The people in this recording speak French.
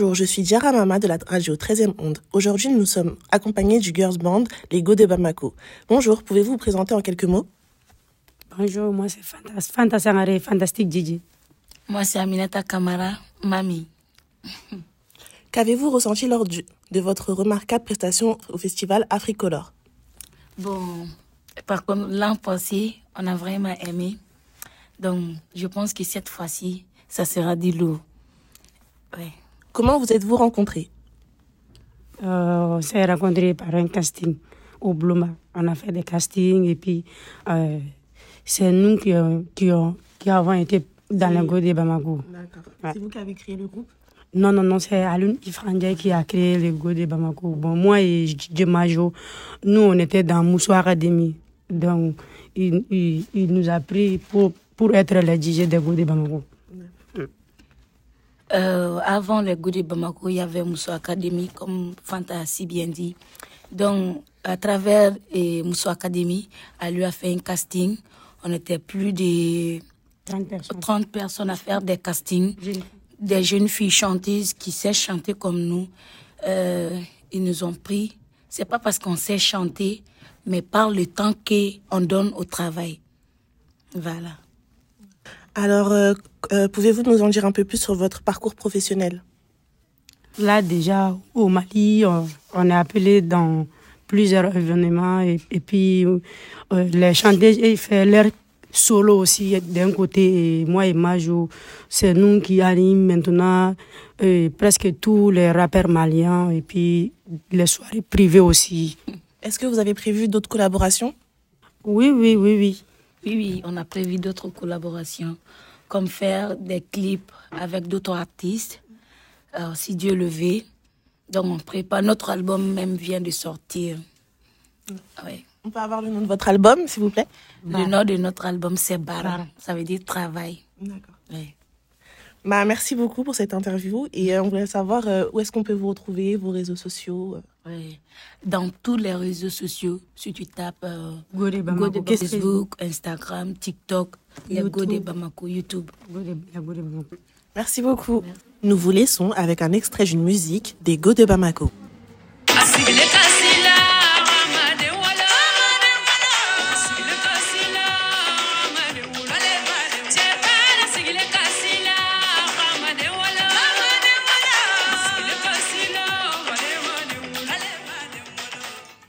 Bonjour, je suis Diara Mama de la radio 13e Onde. Aujourd'hui, nous sommes accompagnés du girls band Les Go de Bamako. Bonjour, pouvez-vous vous présenter en quelques mots? Bonjour, moi c'est Fanta, Fanta Fantastique Gigi. Moi c'est Aminata Kamara, Mamie. Qu'avez-vous ressenti lors du- de votre remarquable prestation au festival Africolor? Bon, par contre, l'an passé, on a vraiment aimé. Donc, je pense que cette fois-ci, ça sera du lourd. Ouais. Comment vous êtes-vous rencontrés? Euh, on s'est rencontrés par un casting au Bluma. On a fait des castings et puis euh, c'est nous qui, euh, qui, qui avons été dans le go de Bamako. D'accord. Ouais. C'est vous qui avez créé le groupe? Non, non, non, c'est Alun Ifrandja qui a créé le go de Bamako. Bon, moi et Djemajo, nous on était dans Moussou Academy. Donc, il, il, il nous a pris pour, pour être les DJ des go de Bamako. Euh, avant le goût de Bamako, il y avait Mousso Academy, comme Fanta a si bien dit. Donc, à travers eh, Mousso Academy, elle lui a fait un casting. On était plus de 30 personnes. 30 personnes à faire des castings. Des jeunes filles chanteuses qui savent chanter comme nous. Euh, ils nous ont pris. C'est pas parce qu'on sait chanter, mais par le temps qu'on donne au travail. Voilà. Alors, euh, euh, pouvez-vous nous en dire un peu plus sur votre parcours professionnel? Là, déjà, au Mali, on, on est appelé dans plusieurs événements et, et puis euh, les chanteuses, ils font leur solo aussi d'un côté et moi et Majo, c'est nous qui animent maintenant euh, presque tous les rappeurs maliens et puis les soirées privées aussi. Est-ce que vous avez prévu d'autres collaborations? Oui, oui, oui, oui. Oui, oui, on a prévu d'autres collaborations, comme faire des clips avec d'autres artistes, euh, si Dieu le veut. Donc, on prépare. Notre album même vient de sortir. On peut avoir le nom de votre album, s'il vous plaît? Le nom de notre album, c'est Bara. Bara. Ça veut dire travail. D'accord. Bah, merci beaucoup pour cette interview et euh, on voulait savoir euh, où est-ce qu'on peut vous retrouver, vos réseaux sociaux. Dans tous les réseaux sociaux, si tu tapes euh, Go de Bamako. Go de Facebook, Instagram, TikTok, il y a Go de YouTube. Bamako, YouTube. Bamako. Merci beaucoup. Nous vous laissons avec un extrait d'une musique des Go de Bamako.